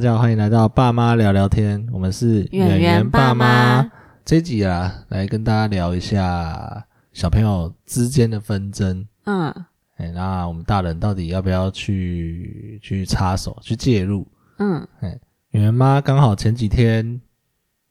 大家好，欢迎来到爸妈聊聊天，我们是圆圆爸妈。这一集啊，来跟大家聊一下小朋友之间的纷争。嗯哎，那我们大人到底要不要去去插手、去介入？嗯圆圆妈刚好前几天，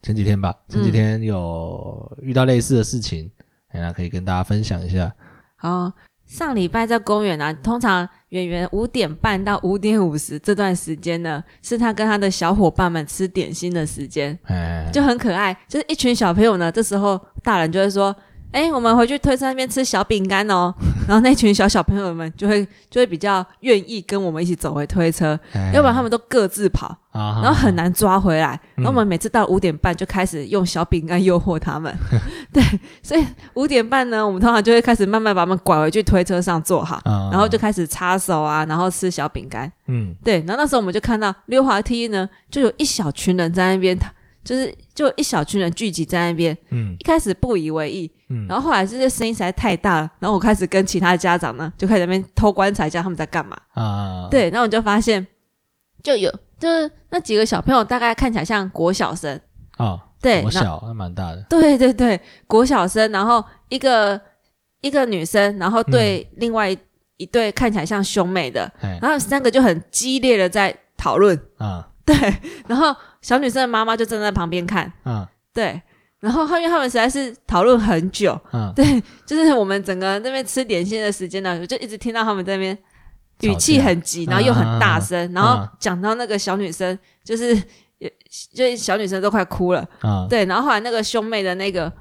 前几天吧，前几嗯天有遇到类似的事情，哎，那可以跟大家分享一下。好，上礼拜在公园啊，通常圆圆五点半到五点五十这段时间呢，是他跟他的小伙伴们吃点心的时间，哎，就很可爱。就是一群小朋友呢，这时候大人就会说：“哎、我们回去推车那边吃小饼干哦。”然后那群小小朋友们就会就会比较愿意跟我们一起走回推车，哎要不然他们都各自跑，啊，然后很难抓回来。嗯然后我们每次到五点半就开始用小饼干诱惑他们，对，所以五点半呢，我们通常就会开始慢慢把他们拐回去推车上坐好，啊，然后就开始擦手啊，然后吃小饼干。嗯对，然后那时候我们就看到溜滑梯呢，就有一小群人在那边，就是就一小群人聚集在那边。嗯。一开始不以为意，嗯，然后后来这些声音实在太大了，然后我开始跟其他家长呢，就开始在那边偷观察一下他们在干嘛。啊，对，然后我就发现，就有就是那几个小朋友大概看起来像国小生，哦，对，国小还蛮大的，对对对，国小生，然后一个一个女生，然后对另外一一对看起来像兄妹的，哎然后三个就很激烈的在讨论，啊。对，然后小女生的妈妈就站在旁边看，啊对，然后因为他们实在是讨论很久，啊，对，就是我们整个那边吃点心的时间呢，我就一直听到他们在那边语气很急，然后又很大声，然后讲到那个小女生，就是就是小女生都快哭了，啊，对，然后后来那个兄妹的那个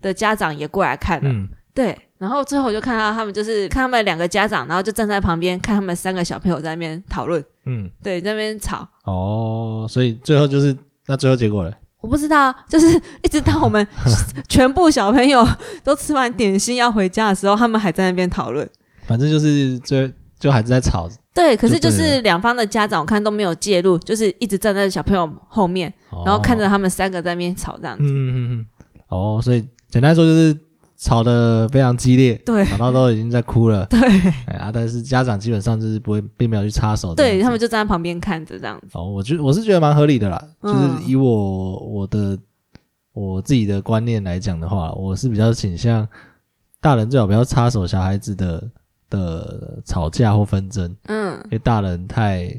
的家长也过来看了，嗯。对，然后最后我就看到他们就是看他们两个家长，然后就站在旁边看他们三个小朋友在那边讨论，嗯，对，在那边吵。哦，所以最后就是那最后结果了，我不知道，就是 一直到我们全部小朋友都吃完点心要回家的时候，他们还在那边讨论。反正就是最就还是在吵，对，可是就就是两方的家长，我看都没有介入，就是一直站在小朋友后面，然后看着哦，他们三个在那边吵这样子。嗯嗯嗯，哦，所以简单说就是吵得非常激烈，对。吵到都已经在哭了，对。哎啊，但是家长基本上就是不会，并没有去插手对，他们就站在旁边看着这样子。哦，我觉我是觉得蛮合理的啦，嗯。就是以我我的我自己的观念来讲的话，我是比较倾向大人最好不要插手小孩子的的吵架或纷争，嗯。因为大人太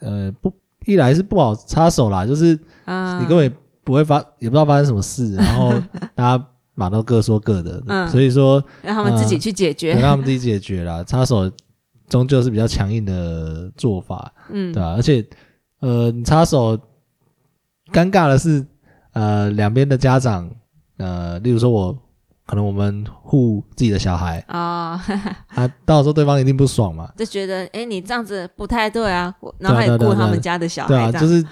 呃不一来是不好插手啦，就是啊，你根本不会发也不知道发生什么事，然后大家马都各说各的，嗯。所以说让他们自己去解决。得。让他们自己解决啦，插手终究是比较强硬的做法。嗯。对，啊，而且呃，你插手，尴尬的是，呃，两边的家长，呃，例如说我，可能我们护自己的小孩，啊，啊，到时候对方一定不爽嘛，就觉得哎，你这样子不太对啊，我然后对啊对啊对啊还顾他们家的小对啊，这样，就是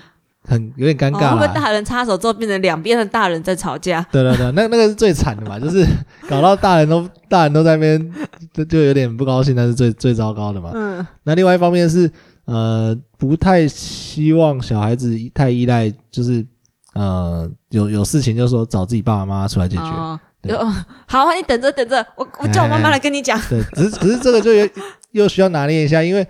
很有点尴哦尬啦。会不会大人插手之后变成两边的大人在吵架？对对对，那那个是最惨的嘛，就是 搞到大人都大人都在那边，就就有点不高兴，那是最最糟糕的嘛。嗯那另外一方面是，呃，不太希望小孩子太依赖，就是呃，有有事情就说找自己爸爸妈妈出来解决。哦，好啊，你等着等着，我我叫我妈妈来跟你讲。对，只是只是这个就有又需要拿捏一下，因为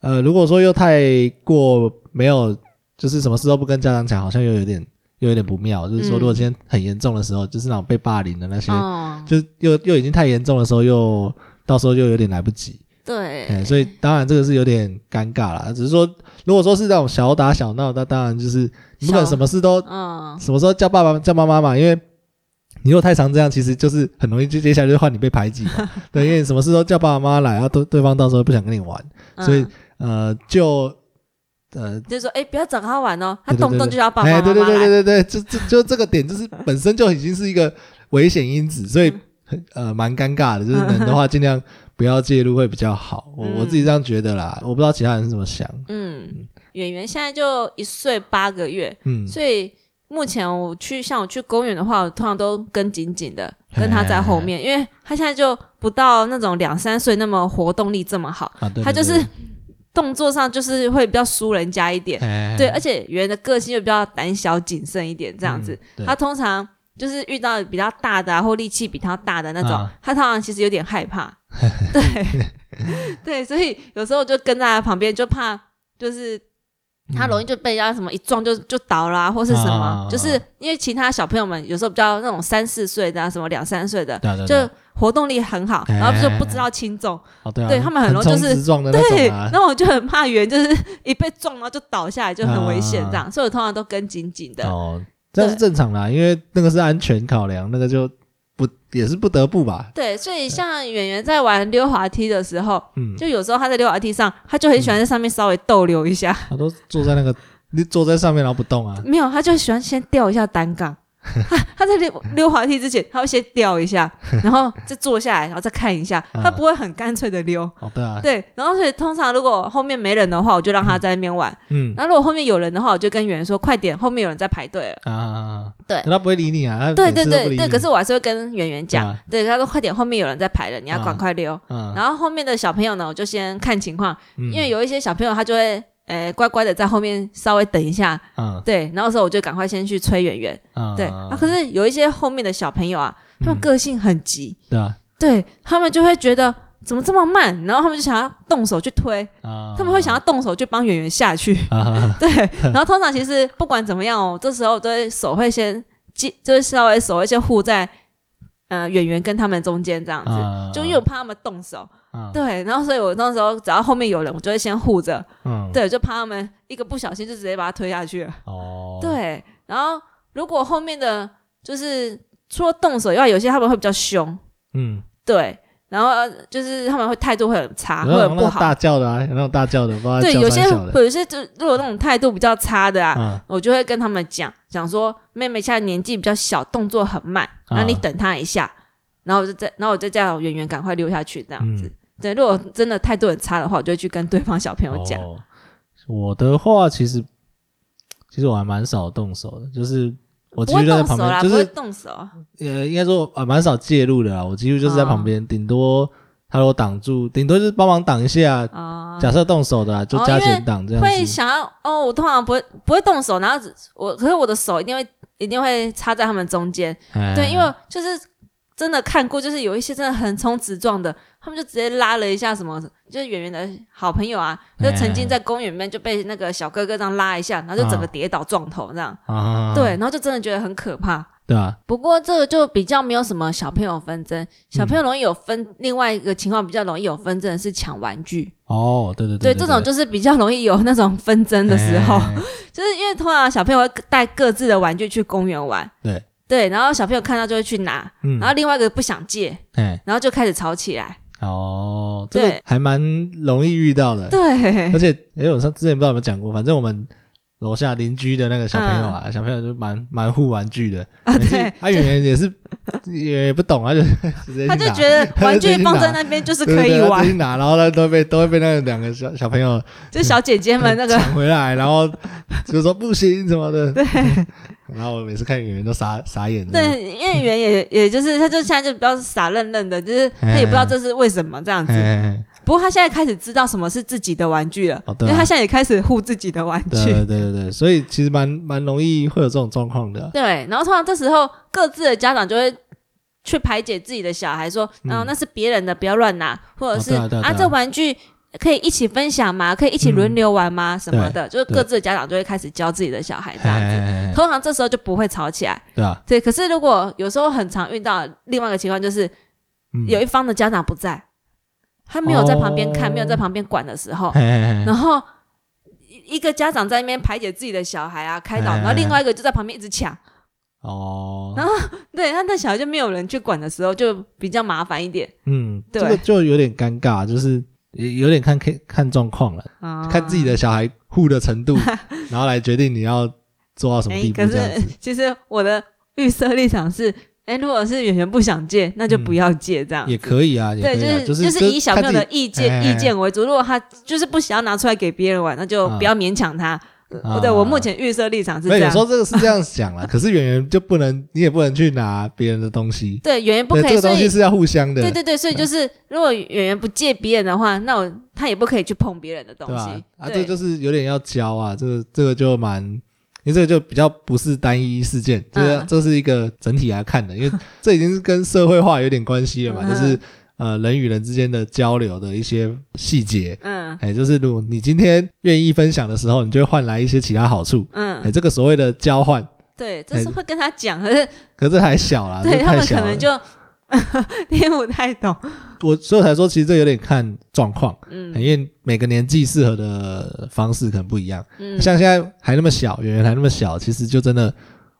呃，如果说又太过没有，就是什么事都不跟家长讲，好像又有点又有点不妙。就是说，嗯如果今天很严重的时候，就是那种被霸凌的那些，哦，就又又已经太严重的时候，又到时候又有点来不及。哎，对，所以当然这个是有点尴尬啦。只是说，如果说是那种小打小闹，那当然就是你不可能什么事都嗯，什么时候叫爸爸叫妈妈嘛，因为你如果太常这样，其实就是很容易就接下来就换你被排挤嘛。对，因为你什么事都叫爸爸妈妈来，然后对对方到时候不想跟你玩，所以嗯呃就呃。就说哎，不要找他玩哦，他动不动就要爸爸哎，妈妈对对对对。对对，就就就这个点，就是本身就已经是一个危险因子，所以呃蛮尴尬的。就是能的话，尽量不要介入会比较好。我我自己这样觉得啦，我不知道其他人是怎么想。嗯，演员现在就一岁八个月，嗯，所以目前我去像我去公园的话，我通常都跟紧紧的，跟他在后面，因为他现在就不到那种两三岁那么活动力这么好，啊，对，他就是对动作上就是会比较输人家一点。哎对，而且圆圆的个性又比较胆小谨慎一点，这样子。嗯他通常就是遇到比较大的、啊、或力气比他大的那种，啊他通常其实有点害怕。对 对，所以有时候就跟在他旁边，就怕就是他容易就被人家什么一撞就就倒啦、或是什么，啊就是因为其他小朋友们有时候比较那种三四岁的啊，什么两三岁的，对啊对啊对就啊。活动力很好，哎然后就不知道轻重，哦对他们很容易就是对，种啊然，后我就很怕圆，就是 一被撞然后就倒下来就很危险啊这样，所以我通常都跟紧紧的。哦，这是正常啦，因为那个是安全考量，那个就不也是不得不吧，对，所以像演员在玩溜滑梯的时候，嗯，就有时候他在溜滑梯上，他就很喜欢在上面稍微逗留一下，他都坐在那个，你坐在上面然后不动啊，没有，他就喜欢先吊一下单杠。他 他在溜溜滑梯之前，他会先吊一下，然后再坐下来，然后再看一下，啊他不会很干脆的溜。哦对啊，对，然后所以通常如果后面没人的话，我就让他在那边玩。嗯。然后如果后面有人的话，我就跟圆圆说：“快点，后面有人在排队了。啊，对。他不会理你啊，对对对对，可是我还是会跟圆圆讲，啊。对，他说快点，后面有人在排了，你要赶快溜。嗯，然后后面的小朋友呢，我就先看情况，因因为有一些小朋友他就会，呃，乖乖的在后面稍微等一下，嗯。对，然后时候我就赶快先去催圆圆，嗯。对。啊，可是有一些后面的小朋友啊，他们嗯个性很急，对啊。对他们就会觉得怎么这么慢，然后他们就想要动手去推，啊，他们会想要动手去帮圆圆下去，啊。对。然后通常其实不管怎么样哦，这时候都会手会先接，就是稍微手会先护在呃圆圆跟他们中间这样子，啊。就因为我怕他们动手。啊对，然后所以我那时候只要后面有人，我就会先护着，嗯。对，就怕他们一个不小心就直接把他推下去。了。哦。对，然后如果后面的就是除了动手以外，有些他们会比较凶，嗯，对，然后呃就是他们会态度会很差，会很不好。大叫的啊，有那种大叫的，不对，有些有些就如果那种态度比较差的啊，嗯。我就会跟他们讲讲说，妹妹现在年纪比较小，动作很慢，啊那你等她一下，然后我就再然后我就叫圆圆赶快溜下去这样子。嗯对，如果真的态度很差的话，我就会去跟对方小朋友讲。哦我的话，其实其实我还蛮少动手的，就是我几不会乎就在旁边，就会是动手。呃，应该说啊，蛮少介入的啦。我几乎就是在旁哦边，顶多他如果挡住，顶多就是帮忙挡一下。啊、假设动手的啦，就加减挡这样子。会想要哦，我通常不会不会动手，然后只我可是我的手一定会一定会插在他们中间，哎对，因为就是真的看过，就是有一些真的横冲直撞的，他们就直接拉了一下什么，就是圆圆的好朋友啊，就曾经在公园里面就被那个小哥哥这样拉一下，然后就整个跌倒撞头这样，啊，对，然后就真的觉得很可怕。对啊，不过这个就比较没有什么小朋友纷争，小朋友容易有纷，另外一个情况比较容易有纷争的是抢玩具，哦，对对对，对，这种就是比较容易有那种纷争的时候。哎。就是因为通常小朋友会带各自的玩具去公园玩，对。对，然后小朋友看到就会去拿，嗯。然后另外一个不想借，哎，然后就开始吵起来。哦，这个对。还蛮容易遇到的。对。而，且，哎，我上之前不知道有没有讲过，反正我们楼下邻居的那个小朋友啊，小朋友就蛮蛮护玩具的，啊每次对，他原来也是也不懂，他就 直接去拿他就觉得玩具放在那边就是可以对对对他玩然后呢都被都会被那两个小小朋友就小姐姐们那个。抢回来，然后就说不行什么的。对，然后我每次看演员都傻傻眼的。对，因为圆也也就是他就现在就比较傻愣愣的，就是他也不知道这是为什么这样子。哎，不过他现在开始知道什么是自己的玩具了，哦对啊因为他现在也开始护自己的玩具。对对对所以其实蛮蛮容易会有这种状况的。对，然后通常这时候各自的家长就会去排解自己的小孩，说，嗯嗯，那是别人的，不要乱拿，或者是、哦对啊对啊啊这玩具可以一起分享吗？可以一起轮流玩吗？什么的，就是各自的家长就会开始教自己的小孩这哎样子。通常这时候就不会吵起来，对啊，对。可是如果有时候很常遇到另外一个情况，就是嗯。有一方的家长不在，他没有在旁边看，哦没有在旁边管的时候，然后一一个家长在那边排解自己的小孩啊，开导，哎然后另外一个就在旁边一直抢。哦，然后对，那那小孩就没有人去管的时候，就比较麻烦一点。嗯，这对个就有点尴尬，就是也有点看看看状况了，啊看自己的小孩护的程度，然后来决定你要做到什么哎地步可是这样子。其实我的预设立场是，哎，如果是演员不想借，那就不要借这样。也可以啊，对，就是就是以小朋友的意见意见为主。如果他就是不想要拿出来给别人玩，那就啊不要勉强他。啊。对我目前预设立场是这样。那有时。候这个是这样想了，可是演员就不能，你也不能去拿别人的东西，对，演员不可以，这个东西是要互相的，对对对，所以就是如果演员不借别人的话，那我他也不可以去碰别人的东西？。啊，对。这就是有点要教啊，这个这个就蛮，因为这个就比较不是单一事件，就是嗯。这是一个整体来看的，因为这已经是跟社会化有点关系了嘛，嗯就是呃人与人之间的交流的一些细节。嗯哎，就是如果你今天愿意分享的时候，你就会换来一些其他好处。嗯哎，嗯，这个所谓的交换，对，这是会跟他讲，可是可是这还小啦，这对他们可能就 听不太懂。我所以才说，其实这有点看状况，嗯因为每个年纪适合的方式可能不一样。嗯，像现在还那么小，圆圆还那么小，其实就真的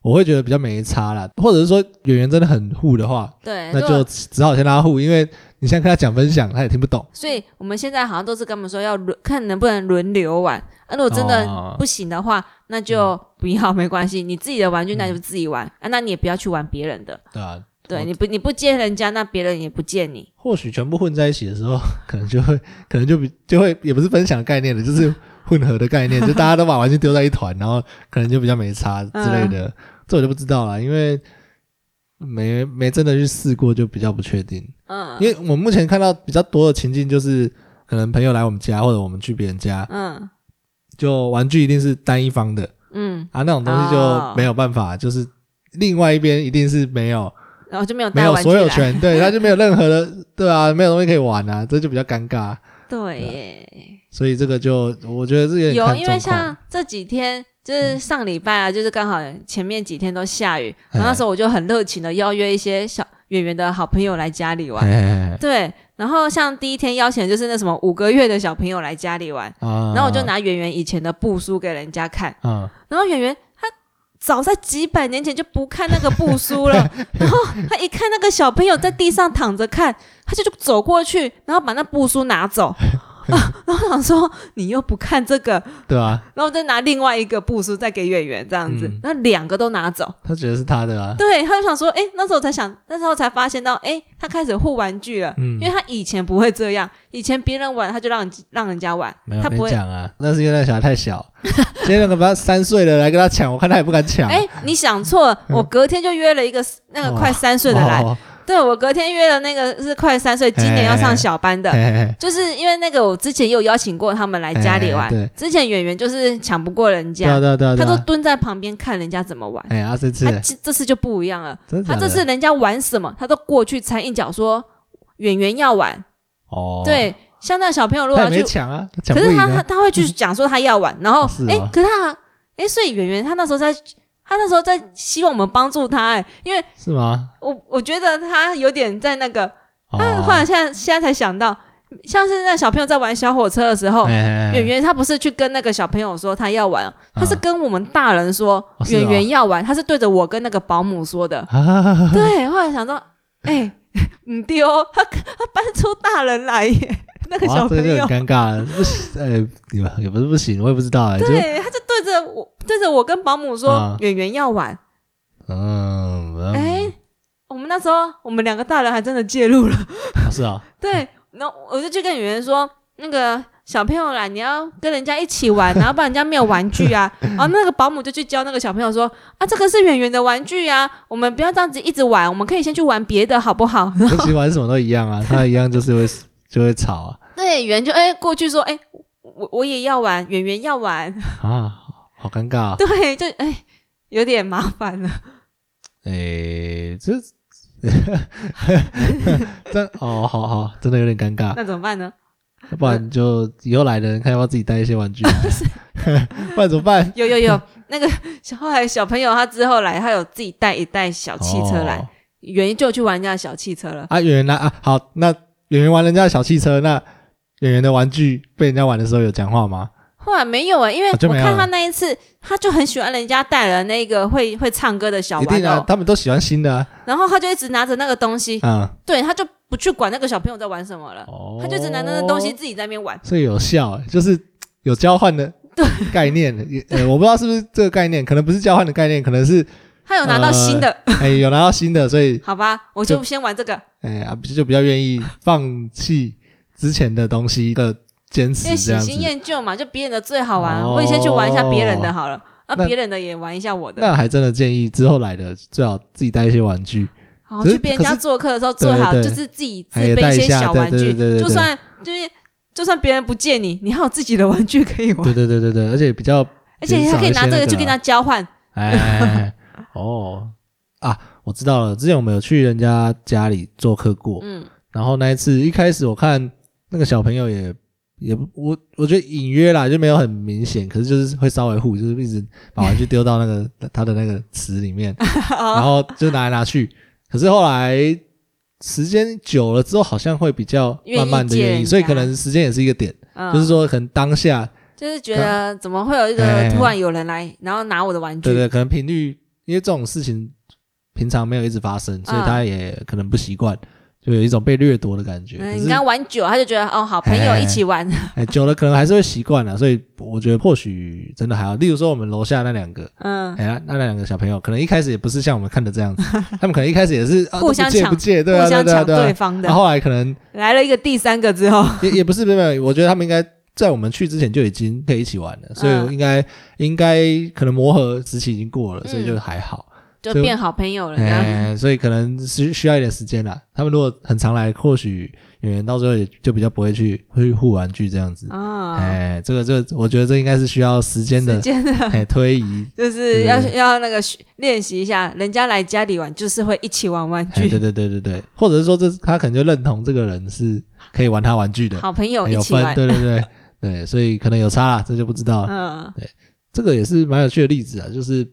我会觉得比较没差啦。或者是说圆圆真的很护的话，对，那就只好先让他护，因为你现在跟他讲分享，他也听不懂。所以我们现在好像都是跟他们说要轮，看能不能轮流玩。啊，如果真的哦不行的话，那就不要，没关系。你自己的玩具那就自己玩、啊，那你也不要去玩别人的。对啊，对，你不你不借人家，那别人也不借你。或许全部混在一起的时候，可能就会，可能就比就会也不是分享概念了，就是混合的概念，就大家都把玩具丢在一团，然后可能就比较没差之类嗯的。这我就不知道了，因为没没真的去试过，就比较不确定。嗯，因为我目前看到比较多的情境，就是可能朋友来我们家，或者我们去别人家，嗯就玩具一定是单一方的嗯，啊，那种东西就哦没有办法，就是另外一边一定是没有然后就没有没有。所有权，对，他就没有任何的，对啊，没有东西可以玩啊，这就比较尴尬。对耶，所以这个就我觉得这个有因为像这几天。就是上礼拜啊，就是刚好前面几天都下雨，然后哎那时候我就很热情的邀约一些小圆圆的好朋友来家里玩。哎对，然后像第一天邀请的就是那什么五个月的小朋友来家里玩，啊，然后我就拿圆圆以前的布书给人家看，啊，然后圆圆他早在几百年前就不看那个布书了，然后他一看那个小朋友在地上躺着看，他就就走过去，然后把那布书拿走。啊、然后我想说你又不看这个，对啊，然后再拿另外一个布书再给演员这样子。嗯，那、两个都拿走。他觉得是他的啊，对，他就想说，哎，那时候我才想，那时候才发现到，哎，他开始护玩具了，嗯因为他以前不会这样，以前别人玩他就让人让人家玩。没有跟他不会。讲啊，那是因为那小孩太小，今天那个把他三岁的来跟他抢，我看他也不敢抢。哎，你想错了，我隔天就约了一个那个快三岁的来，哦，对我隔天约了那个是快三岁，今年要上小班的。就是因为那个我之前也有邀请过他们来家里玩之前演员就是抢不过人家，对啊对啊，对啊他都蹲在旁边看人家怎么玩，哎啊这次他这这次就不一样了，他这次人家玩什么，他都过去掺一脚说演员要玩，哦，对，像那小朋友如果要去抢啊，可是他他会去讲说他要玩，然后 哎、可是他哎、所以圆圆他那时候在，他那时候在希望我们帮助他哎、因为是吗？我我觉得他有点在那个，他哦后来现在现在才想到，像是那小朋友在玩小火车的时候。圆圆他不是去跟那个小朋友说他要玩，他是跟我们大人说圆圆要玩，他是对着我跟那个保姆说的。啊，对，后来想到，哎、唔丢，他他搬出大人来耶，那个小朋友哇这个就，很尴尬了，不行，哎，也也不是不行，我也不知道哎，就对，他就我对着我跟保姆说啊圆圆要玩。嗯，嗯哎、我们那时候我们两个大人还真的介入了，哦是啊，对，然后我就去跟圆圆说，那个小朋友啦，你要跟人家一起玩，然后不然人家没有玩具啊。然后那个保姆就去教那个小朋友说，啊，这个是圆圆的玩具啊，我们不要这样子一直玩，我们可以先去玩别的，好不好？那其实玩什么都一样啊，他一样就是会就会吵啊对，圆就哎、过去说，哎、我我也要玩，圆圆要玩，啊，好尴尬啊，对，就哎、有点麻烦了。哎，这 这哦，好好，真的有点尴尬，那怎么办呢？要不然就以后来的人看要不要自己带一些玩具来，不然怎么办？有有有，那个小后来小朋友他之后来，他有自己带一袋小汽车来，哦圆圆就去玩人家的小汽车了。啊，圆圆拿啊，好，那圆圆玩人家的小汽车，那圆圆的玩具被人家玩的时候有讲话吗？后来没有啊、因为我看他那一次，他就很喜欢人家带了那个会会唱歌的小一定啊，玩偶，他们都喜欢新的啊，然后他就一直拿着那个东西，嗯，对，他就不去管那个小朋友在玩什么了，哦。他就只拿那个东西，自己在那边玩。所以有效，欸就是有交换的 概念，也呃，我不知道是不是这个概念，可能不是交换的概念，可能是他有拿到新的，哎有拿到新的，所以 好吧，我就先玩这个，哎啊就比较愿意放弃之前的东西的坚因为喜新。厌旧嘛，就别人的最好玩，哦。我也先去玩一下别人的好了，啊，那别人的也玩一下我的。那还真的建议之后来的最好自己带一些玩具，好，去别人家做客的时候，最好就是自己自备一些小玩具。就算就是就算别人不借你，你还有自己的玩具可以玩。对，对对对对，而且比较而且你还可以拿这个个去跟他交换。哎哦。啊，我知道了，之前我们有去人家家里做客过，嗯。然后那一次一开始我看那个小朋友也也不我我觉得隐约啦，就没有很明显，可是就是会稍微护，就是一直把玩具丢到那个 他的那个池里面，然后就拿来拿去。可是后来时间久了之后，好像会比较慢慢的愿意，所以可能时间也是一个点，就是说可能当下就是觉得怎么会有一个突然有人来，然后拿我的玩具？对对，可能频率因为这种事情平常没有一直发生，所以他也可能不习惯。就有一种被掠夺的感觉。你刚玩久，他就觉得哦，好朋友一起玩。哎，久了可能还是会习惯了，所以我觉得或许真的还好。例如说，我们楼下那两个，嗯，哎，那那两个小朋友，可能一开始也不是像我们看的这样子，他们可能一开始也是互相抢，不借，对啊，互相抢对方的。后来可能来了一个第三个之后，也也不是没有，我觉得他们应该在我们去之前就已经可以一起玩了，所以应该应该可能磨合时期已经过了，所以就还好。就变好朋友了，哎，所以可能需需要一点时间啦。他们如果很常来，或许演员到时候也就比较不会去会互玩具这样子。哦，哎，这个这个，我觉得这应该是需要时间的，时间的 哎推移，就是要要那个练习一下。人家来家里玩，就是会一起玩玩具。对对对对对，或者是说这他可能就认同这个人是可以玩他玩具的好朋友一起玩。对对对对，所以可能有差啦，这就不知道了。嗯，对，这个也是蛮有趣的例子啊，就是。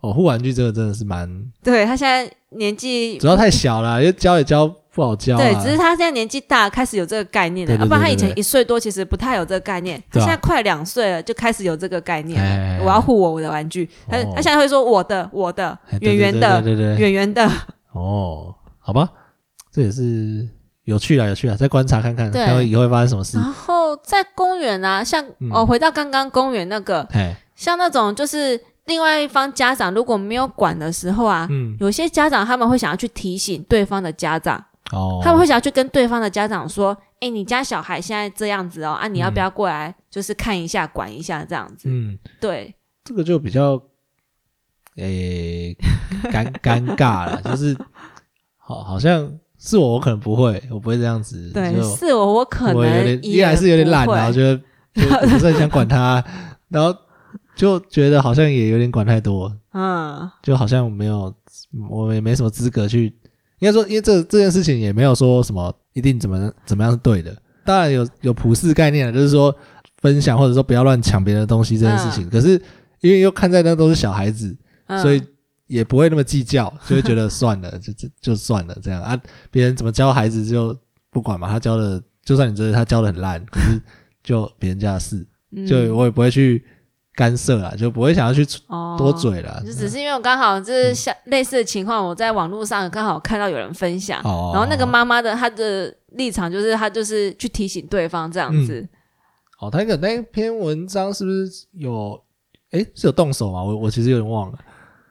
哦，护玩具这个真的是蛮……对他现在年纪主要太小了，因为教也教不好教。对，只是他现在年纪大，开始有这个概念了。要不然他以前一岁多，其实不太有这个概念。他现在快两岁了，就开始有这个概念了。我要护我我的玩具，他他现在会说我的我的圆圆的圆圆的。哦，好吧，这也是有趣了，有趣了，再观察看看，看以后会发生什么事。然后在公园啊，像哦，回到刚刚公园那个，像那种就是。另外一方家长如果没有管的时候啊，嗯，有些家长他们会想要去提醒对方的家长，哦，他们会想要去跟对方的家长说，哎，你家小孩现在这样子哦，啊，你要不要过来，就是看一下、管一下这样子？嗯，对，这个就比较，诶，尴 尴尬了，就是好，好像是我，我可能不会，我不会这样子。对，是我，我可能有点，依然是有点懒，然后觉得不是很想管他，然后。就觉得好像也有点管太多，嗯，就好像没有，我也没什么资格去，应该说，因为这这件事情也没有说什么一定怎么怎么样是对的，当然有有普世概念就是说分享或者说不要乱抢别人的东西这件事情，可是因为又看在那都是小孩子，所以也不会那么计较，就会觉得算了，就就就算了这样。啊，别人怎么教孩子就不管嘛，他教的就算你觉得他教的很烂，可是就别人家的事，就我也不会去。干涉了，就不会想要去多嘴了。就只是因为我刚好就是像类似的情况，我在网络上刚好看到有人分享，然后那个妈妈的她的立场就是她就是去提醒对方这样子。哦，他那个那篇文章是不是有？哎，是有动手吗？我我其实有点忘了。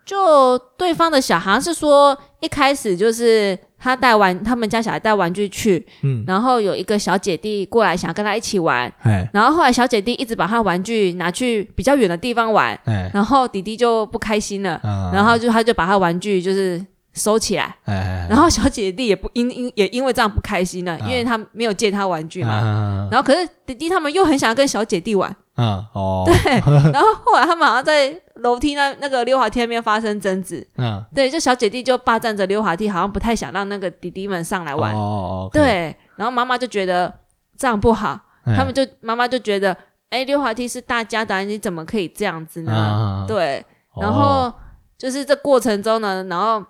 就对方的小孩是说，一开始就是他带玩，他们家小孩带玩具去，嗯，然后有一个小姐弟过来想跟他一起玩，哎，然后后来小姐弟一直把他玩具拿去比较远的地方玩，哎，然后弟弟就不开心了，然后就他就把他玩具就是收起来，哎，然后小姐弟也不因因也因为这样不开心了，因为他没有借他玩具嘛，然后可是弟弟他们又很想要跟小姐弟玩。嗯哦，对，然后后来他们好像在楼梯那那个溜滑梯那边发生争执，嗯，对，就小姐弟就霸占着溜滑梯，好像不太想让那个弟弟们上来玩，哦，对，然后妈妈就觉得这样不好，他们就妈妈就觉得，哎，溜滑梯是大家的，你怎么可以这样子呢？对，然后就是这过程中呢，然后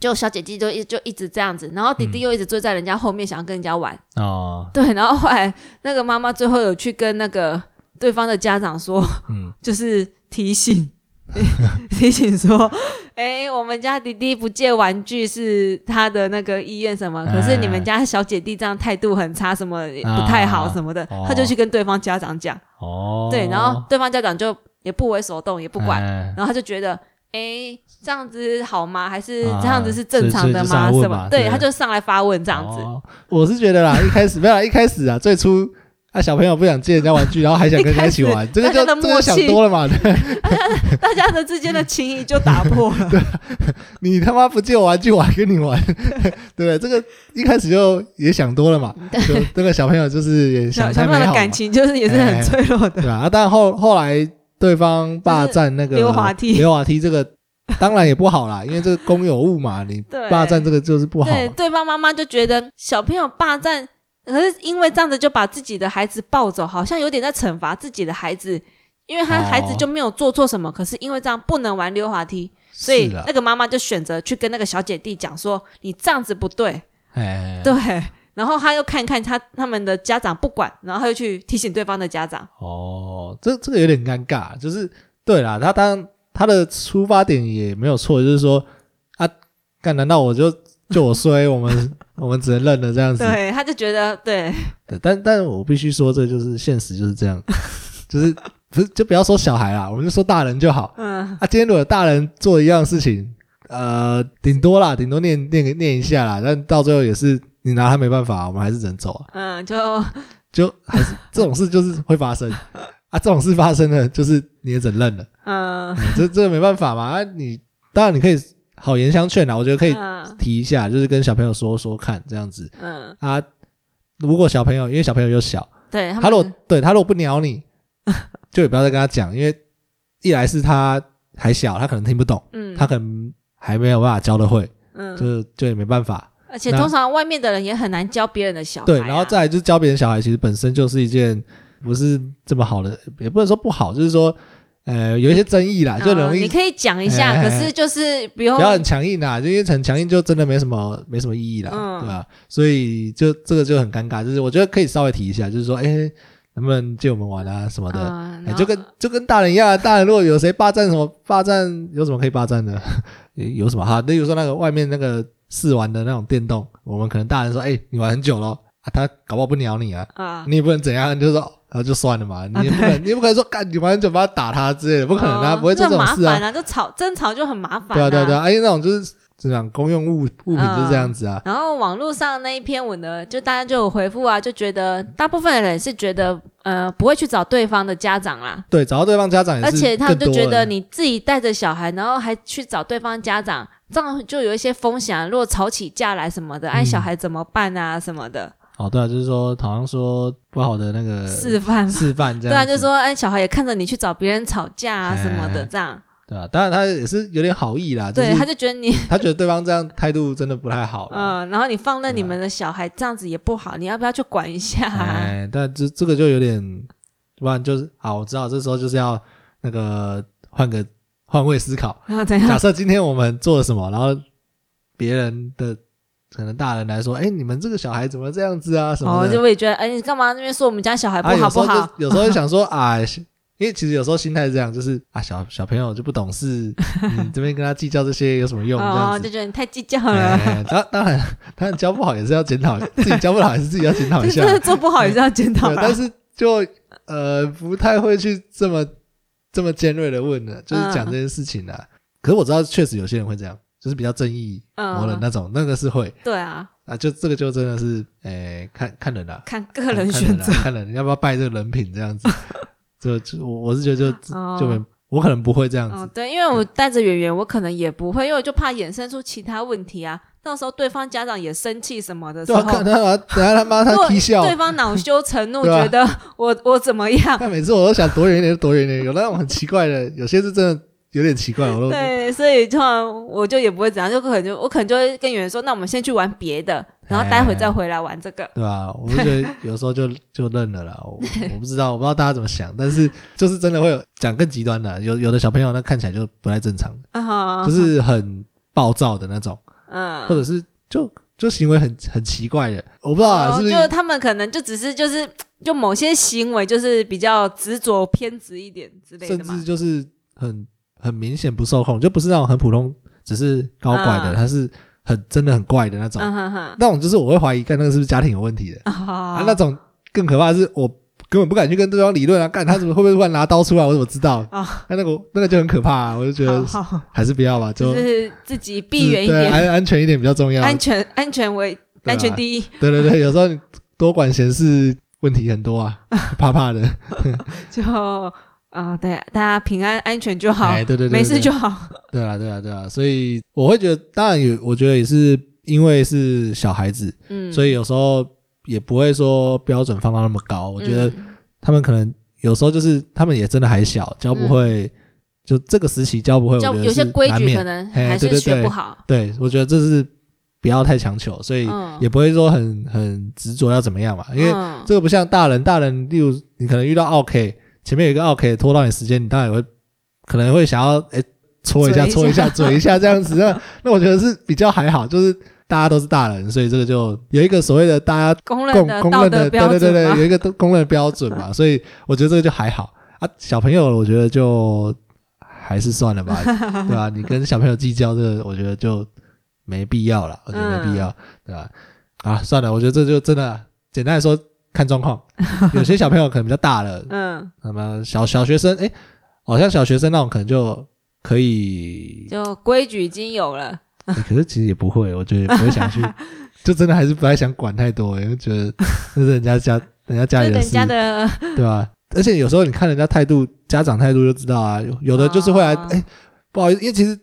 就小姐姐就一就一直这样子，然后弟弟又一直追在人家后面，想要跟人家玩，哦，对，然后后来那个妈妈最后有去跟那个。对方的家长说，嗯，就是提醒，提醒说，哎，我们家弟弟不借玩具是他的那个意愿什么，可是你们家小姐弟这样态度很差，什么不太好什么的，他就去跟对方家长讲，哦，对，然后对方家长就也不为所动，也不管，然后他就觉得，哎，这样子好吗？还是这样子是正常的吗？什么？对，他就上来发问这样子。我是觉得啦，一开始没有，一开始啊，最初。那小朋友不想借人家玩具，然后还想跟他一起玩，这个就这个想多了嘛？大家的之间的情谊就打破了。对，你他妈不借我玩具，我还跟你玩，对不对？这个一开始就也想多了嘛。就这个小朋友就是也想太美好，感情就是也是很脆弱的，对吧？啊，但后后来对方霸占那个溜滑梯，溜滑梯这个当然也不好啦，因为这个公有物嘛，你霸占这个就是不好。对，对方妈妈就觉得小朋友霸占，可是因为这样子就把自己的孩子抱走，好像有点在惩罚自己的孩子，因为他孩子就没有做错什么，可是因为这样不能玩溜滑梯，所以那个妈妈就选择去跟那个小姐弟讲说：“你这样子不对。”哎，对。然后他又看看他他们的家长不管，然后他又去提醒对方的家长。哦，这这个有点尴尬，就是对啦，他当他的出发点也没有错，就是说啊，干难道我就就我衰，我们我们只能认了这样子？对，他就觉得对。对，但但我必须说，这就是现实就是这样，就是不是就不要说小孩啦，我们就说大人就好。嗯。啊，今天如果大人做一样事情，呃，顶多啦，顶多念念念一下啦，但到最后也是。你拿他没办法，我们还是只能走啊。嗯，就就还是这种事就是会发生 啊。这种事发生了，就是你也只能认了。嗯，这这没办法嘛。啊，你当然你可以好言相劝啊，我觉得可以提一下，就是跟小朋友说说看这样子。嗯啊，如果小朋友因为小朋友又小，对他如果对他如果不鸟你，就也不要再跟他讲，因为一来是他还小，他可能听不懂，嗯，他可能还没有办法教的会，嗯，就就也没办法。而且通常外面的人也很难教别人的小孩。对，然后再来就是教别人小孩，其实本身就是一件不是这么好的，也不能说不好，就是说，呃，有一些争议啦，就容易。你可以讲一下，可是就是不用不要很强硬啦，因为很强硬就真的没什么没什么意义啦，对吧？所以就这个就很尴尬，就是我觉得可以稍微提一下，就是说，哎，能不能借我们玩啊什么的？就跟就跟大人一样，大人如果有谁霸占什么霸占，有什么可以霸占的？有什么哈？例如说那个外面那个。试玩的那种电动，我们可能大人说：“哎，你玩很久了啊，他搞不好不鸟你啊，啊，你也不能怎样，你就说，然后就算了嘛，你也不能，你也不可能说，干，你玩很久，把他打他之类的，不可能啊，不会做这种事啊，就吵争吵就很麻烦。对啊，对啊，对啊，而且，那种就是这样公用物物品就是这样子啊。然后网络上那一篇文呢，就大家就有回复啊，就觉得大部分的人是觉得，呃，不会去找对方的家长啦。对，找到对方家长，而且他们就觉得你自己带着小孩，然后还去找对方家长。这样就有一些风险，啊如果吵起架来什么的，哎，小孩怎么办啊？什么的。哦，对啊，就是说，好像说不好的那个示范，示范这样。对啊，就是说，哎，小孩也看着你去找别人吵架啊什么的，这样。对啊，当然他也是有点好意啦。对，他就觉得你，他觉得对方这样态度真的不太好。嗯，然后你放任你们的小孩这样子也不好，你要不要去管一下？哎，但这这个就有点，不然就是好，我知道这时候就是要那个换个换位思考。啊，怎样假设今天我们做了什么，然后。别人的可能大人来说，哎，你们这个小孩怎么这样子啊？什么的，就会觉得，哎，你干嘛那边说我们家小孩不好不好？有时候就想说，啊，因为其实有时候心态是这样，就是啊，小小朋友就不懂事，你这边跟他计较这些有什么用？哦，就觉得你太计较了。当当然，当然教不好也是要检讨，自己教不好还是自己要检讨一下。做不好也是要检讨。但是就呃，不太会去这么这么尖锐的问的，就是讲这件事情的。可是我知道，确实有些人会这样。就是比较正义魔人那种，那个是会。对啊。啊，就这个就真的是，诶，看看人啦，看个人选择，看人要不要拜这个人品这样子。就就我我是觉得就就我可能不会这样子。对，因为我带着圆圆，我可能也不会，因为我就怕衍生出其他问题啊。到时候对方家长也生气什么的时候，等下他妈他踢笑，对方恼羞成怒，觉得我我怎么样？但每次我都想躲远一点，躲远一点。有那种很奇怪的，有些是真的。有点奇怪，我都对，所以通常我就也不会怎样，就可能就我可能就会跟圆圆说，那我们先去玩别的，然后待会再回来玩这个，对吧？我就觉得有时候就就认了啦。我我不知道，我不知道大家怎么想，但是就是真的会有讲更极端的，有有的小朋友那看起来就不太正常，就是很暴躁的那种，嗯，或者是就就行为很很奇怪的，我不知道啊，是就他们可能就只是就是就某些行为就是比较执着偏执一点之类的，甚至就是很。很明显不受控，就不是那种很普通，只是高怪的，他是很真的很怪的那种。那种就是我会怀疑，干那个是不是家庭有问题的啊？那种更可怕的是，我根本不敢去跟对方理论啊！干他怎么会不会突然拿刀出来？我怎么知道啊？那那个那个就很可怕，啊，我就觉得还是不要吧，就是自己避远一点，安安全一点比较重要。安全安全为安全第一。对对对，有时候多管闲事，问题很多啊，怕怕的。就。啊，对，大家平安安全就好，对对对，没事就好。对啊，对啊，对啊，所以我会觉得，当然也，我觉得也是因为是小孩子，嗯，所以有时候也不会说标准放到那么高。我觉得他们可能有时候就是他们也真的还小，教不会就这个时期教不会，有些规矩可能还是学不好。对，我觉得这是不要太强求，所以也不会说很很执着要怎么样嘛。因为这个不像大人，大人例如你可能遇到 OK，前面有一个 OK 拖到你时间，你当然也会可能会想要哎搓一下 搓一下嘴一下这样子。那那我觉得是比较还好，就是大家都是大人，所以这个就有一个所谓的大家公认的道德标准，对对对，有一个公认标准嘛。所以我觉得这个就还好啊。小朋友，我觉得就。还是算了吧，对吧？你跟小朋友计较这个，我觉得就没必要了，我觉得没必要，对吧？啊，算了，我觉得这就真的简单来说看状况，有些小朋友可能比较大了，嗯，那么小小学生，哎，好像小学生那种可能就可以，就规矩已经有了，可是其实也不会，我觉得也不会想去，就真的还是不太想管太多，因为觉得那是人家家人家家里的事，对吧？而且有时候你看人家态度，家长态度就知道啊。有有的就是会来，哎，不好意思，因为其实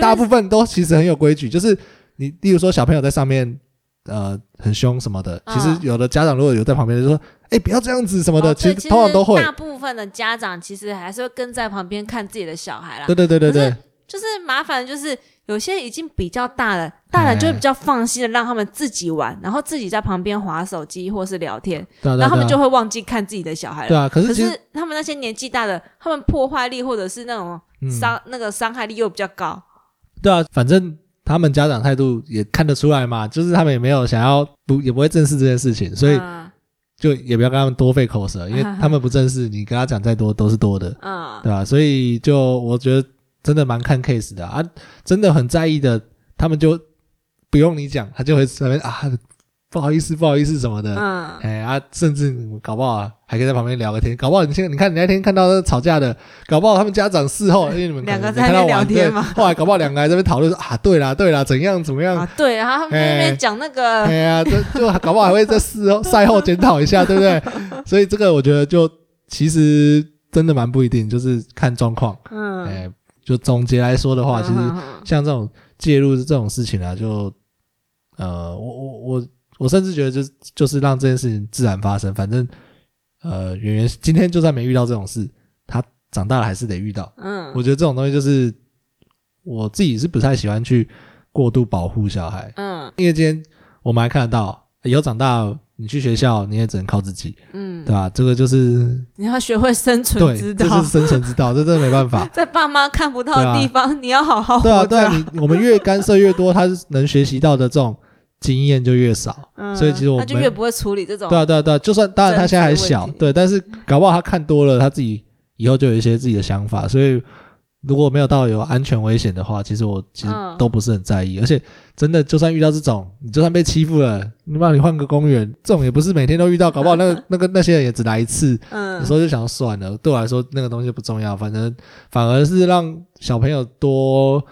大部分都其实很有规矩。就是你，例如说小朋友在上面，呃，很凶什么的，其实有的家长如果有在旁边，就说，哎，不要这样子什么的。其实通常都会。大部分的家长其实还是会跟在旁边看自己的小孩啦。对对对对对。就是麻烦，就是有些已经比较大了，大人就会比较放心的让他们自己玩，然后自己在旁边划手机或是聊天，然后他们就会忘记看自己的小孩了。对啊，可是他们那些年纪大的，他们破坏力或者是那种伤那个伤害力又比较高。对啊，反正他们家长态度也看得出来嘛，就是他们也没有想要不也不会正视这件事情，所以就也不要跟他们多费口舌，因为他们不正视，你跟他讲再多都是多的，嗯，对吧？所以就我觉得。真的蛮看 case 的啊，真的很在意的，他们就不用你讲，他就会那边啊，不好意思，不好意思什么的，嗯，哎啊，甚至搞不好还可以在旁边聊个天，搞不好你现在你看你那天看到吵架的，搞不好他们家长事后因为你们两个在那聊天嘛，后来搞不好两个还在那边讨论说啊，对啦对啦，怎样怎么样，对，然后他们那边讲那个，哎呀，就就搞不好还会在事后赛后检讨一下，对不对？所以这个我觉得就其实真的蛮不一定，就是看状况，嗯，哎。就总结来说的话，其实像这种介入这种事情啊，就呃，我我我我甚至觉得，就就是让这件事情自然发生。反正呃，圆圆今天就算没遇到这种事，他长大了还是得遇到。嗯，我觉得这种东西就是我自己是不太喜欢去过度保护小孩。嗯，因为今天我们还看得到，以后长大。你去学校，你也只能靠自己，嗯，对吧？这个就是你要学会生存之道，这是生存之道，这真的没办法。在爸妈看不到的地方，你要好好对啊，对啊，你我们越干涉越多，他能学习到的这种经验就越少，所以其实我们就越不会处理这种。对啊，对啊，对啊，就算当然他现在还小，对，但是搞不好他看多了，他自己以后就有一些自己的想法，所以。如果没有到有安全危险的话，其实我其实都不是很在意。而且真的，就算遇到这种，你就算被欺负了，你帮你换个公园，这种也不是每天都遇到，搞不好那个 那个那些人也只来一次。嗯，有时候就想算了，对我来说那个东西不重要，反正反而是让小朋友多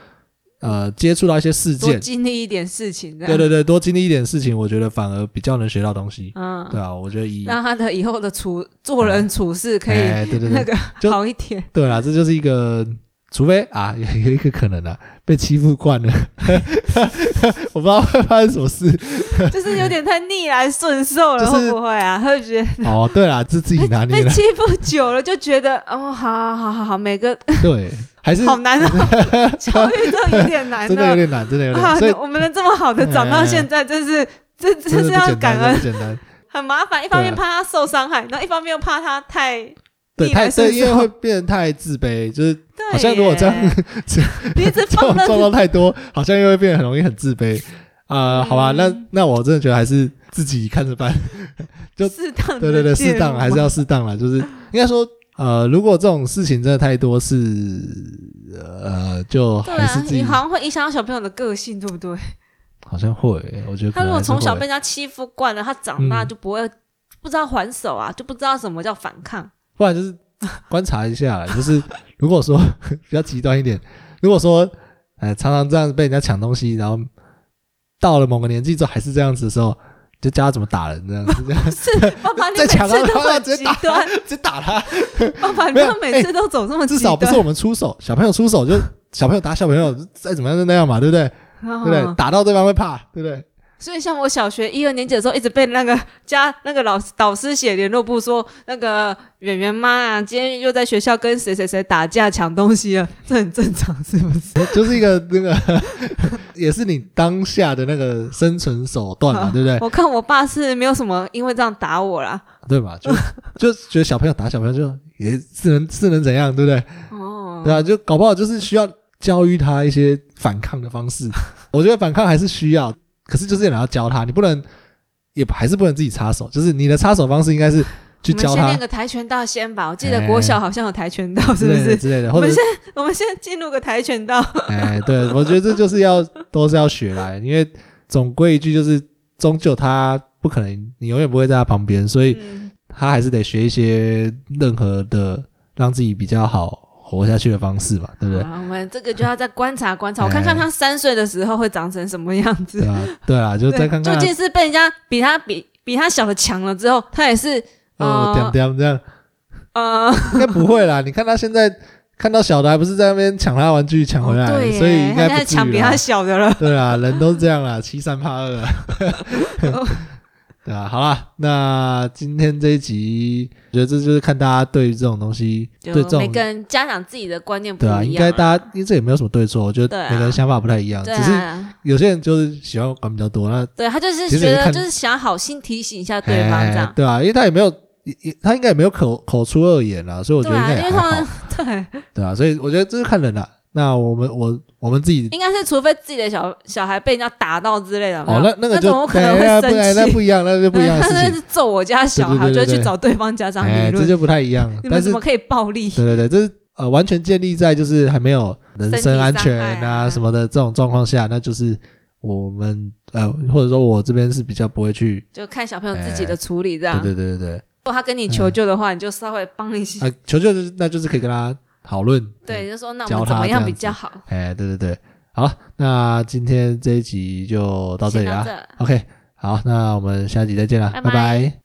呃接触到一些事件，经历一点事情。对对对，多经历一点事情，我觉得反而比较能学到东西。嗯，对啊，我觉得以让他的以后的处做人处事可以对对对那个好一点。对啊，这就是一个。除非啊，有有一个可能啊，被欺负惯了，我不知道会 发生什么事，就是有点太逆来顺受了，会不会啊？会觉得哦，对啦，是自己拿捏被欺负久了就觉得哦，好好好好好，每个对还是好难哦，教育都有点难，真的有点难，真的有点。所以我们能这么好的长到现在，真是这这是要感恩，简单，很麻烦。一方面怕他受伤害，然后一方面又怕他太。对，太对，因为会变得太自卑，就是好像如果这样，你一直撞到太多，好像又会变得很容易很自卑啊。好吧，那那我真的觉得还是自己看着办，就适当，对对对，适当还是要适当啦。就是应该说，呃，如果这种事情真的太多，是呃，就还是自己好像会影响到小朋友的个性，对不对？好像会，我觉得他如果从小被人家欺负惯了，他长大就不会不知道还手啊，就不知道什么叫反抗。不然就是 观察一下，就是 如果说 比较极端一点，如果说哎常常这样子被人家抢东西，然后到了某个年纪之后还是这样子的时候，就教他怎么打人这样子。是爸爸，你每次都很极端，直接打他。爸爸，你每次都走这么至少不是我们出手，小朋友出手就小朋友打小朋友，再怎么样就那样嘛，对不对？对不对？打到对方会怕，对不对？所以像我小学一二年级的时候，一直被那个 家那个老师导师写联络簿说，那个圆圆妈啊，今天又在学校跟谁谁谁打架抢东西了，这很正常，是不是？就是一个那个，也是你当下的那个生存手段嘛，对不对？我看我爸是没有什么因为这样打我啦，对吧？就就觉得小朋友打小朋友就也是能是能怎样，对不对？哦，对啊，就搞不好就是需要教育他一些反抗的方式。我觉得反抗还是需要。可是就是要教他，你不能，也还是不能自己插手。就是你的插手方式应该是去 教他。先练个跆拳道先吧。我记得国小好像有跆拳道，是不是之类的？我们先，我们先进入个跆拳道。哎，对，我觉得这就是要都是要学来，因为总归一句就是，终究他不可能，你永远不会在他旁边，所以他还是得学一些任何的让自己比较好。活下去的方式嘛，对不对？我们这个就要再观察观察，我看看他三岁的时候会长成什么样子。对啊，对啊，就再看看。究竟是被人家比他比比他小的强了之后，他也是呃这样这样。呃，应该不会啦。你看他现在看到小的，还不是在那边抢他玩具抢回来，所以应该抢比他小的了。对啊，人都是这样啦，欺三怕二。对啊，好了，那今天这一集，我觉得这就是看大家对于这种东西，对这种每个人家长自己的观念不一样。对啊，应该大家因为这也没有什么对错，我觉得每个人想法不太一样，只是有些人就是喜欢管比较多。那对他就是觉得就是想好心提醒一下对方这样，对啊，因为他也没有，也他应该也没有口口出恶言啊，所以我觉得应该还好。对对啊，所以我觉得这是看人的。那我们我我们自己应该是，除非自己的小小孩被人家打到之类的。哦，那那个就可能会生气，那不一样，那就不一样。他那是揍我家小孩，就去找对方家长理论，这就不太一样。你们怎么可以暴力？对对对，这是呃完全建立在就是还没有人身安全啊什么的这种状况下，那就是我们呃或者说我这边是比较不会去，就看小朋友自己的处理这样。对对对对，如果他跟你求救的话，你就稍微帮一些。求救就是那就是可以跟他。讨论对就说那我们怎么样比较好？哎对对对。好那今天这一集就到这里啦。ok 好那我们下集再见啦拜拜。